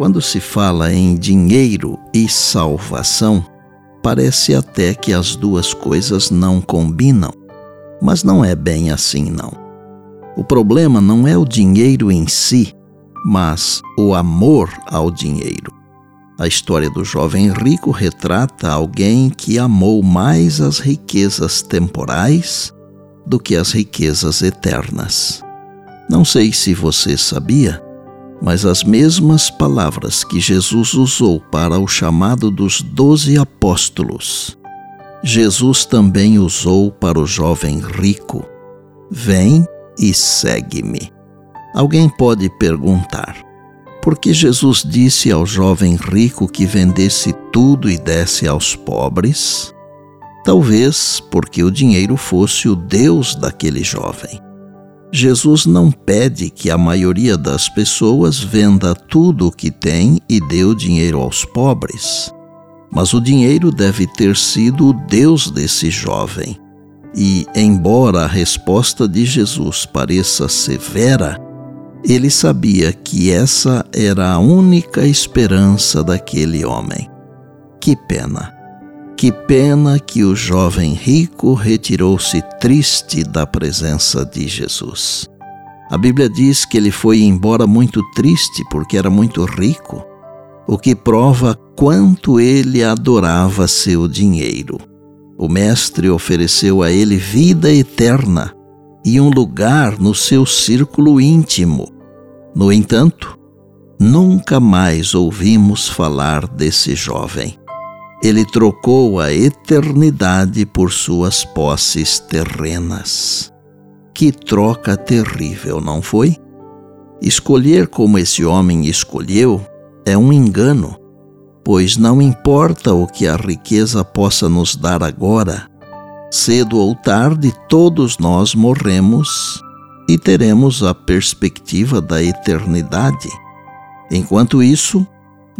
Quando se fala em dinheiro e salvação, parece até que as duas coisas não combinam. Mas não é bem assim, não. O problema não é o dinheiro em si, mas o amor ao dinheiro. A história do jovem rico retrata alguém que amou mais as riquezas temporais do que as riquezas eternas. Não sei se você sabia, mas as mesmas palavras que Jesus usou para o chamado dos doze apóstolos, Jesus também usou para o jovem rico: Vem e segue-me. Alguém pode perguntar: por que Jesus disse ao jovem rico que vendesse tudo e desse aos pobres? Talvez porque o dinheiro fosse o Deus daquele jovem. Jesus não pede que a maioria das pessoas venda tudo o que tem e dê o dinheiro aos pobres. Mas o dinheiro deve ter sido o Deus desse jovem. E, embora a resposta de Jesus pareça severa, ele sabia que essa era a única esperança daquele homem. Que pena! Que pena que o jovem rico retirou-se triste da presença de Jesus. A Bíblia diz que ele foi embora muito triste porque era muito rico, o que prova quanto ele adorava seu dinheiro. O Mestre ofereceu a ele vida eterna e um lugar no seu círculo íntimo. No entanto, nunca mais ouvimos falar desse jovem ele trocou a eternidade por suas posses terrenas. Que troca terrível, não foi? Escolher como esse homem escolheu é um engano, pois não importa o que a riqueza possa nos dar agora, cedo ou tarde todos nós morremos e teremos a perspectiva da eternidade. Enquanto isso,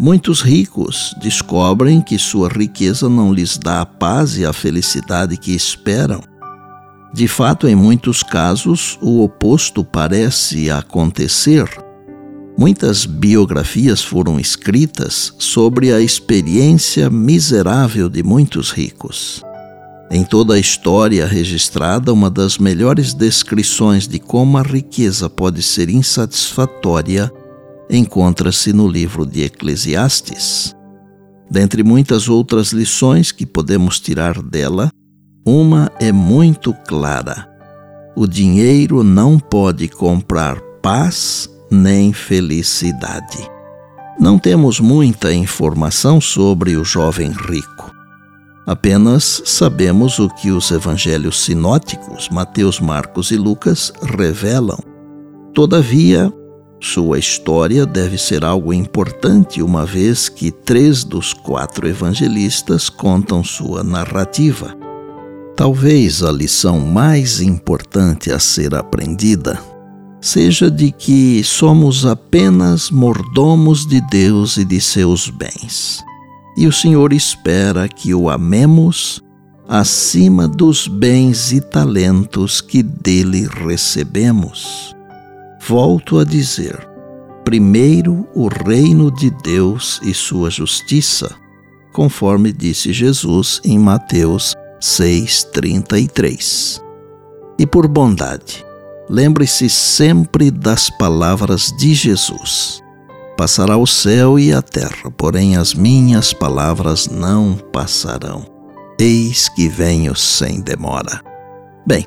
Muitos ricos descobrem que sua riqueza não lhes dá a paz e a felicidade que esperam. De fato, em muitos casos, o oposto parece acontecer. Muitas biografias foram escritas sobre a experiência miserável de muitos ricos. Em toda a história registrada, uma das melhores descrições de como a riqueza pode ser insatisfatória encontra-se no livro de Eclesiastes. Dentre muitas outras lições que podemos tirar dela, uma é muito clara: o dinheiro não pode comprar paz nem felicidade. Não temos muita informação sobre o jovem rico. Apenas sabemos o que os evangelhos sinóticos, Mateus, Marcos e Lucas, revelam. Todavia, sua história deve ser algo importante, uma vez que três dos quatro evangelistas contam sua narrativa. Talvez a lição mais importante a ser aprendida seja de que somos apenas mordomos de Deus e de seus bens. E o Senhor espera que o amemos acima dos bens e talentos que dele recebemos. Volto a dizer: primeiro o reino de Deus e sua justiça, conforme disse Jesus em Mateus 6,33. E por bondade, lembre-se sempre das palavras de Jesus. Passará o céu e a terra, porém as minhas palavras não passarão. Eis que venho sem demora. Bem,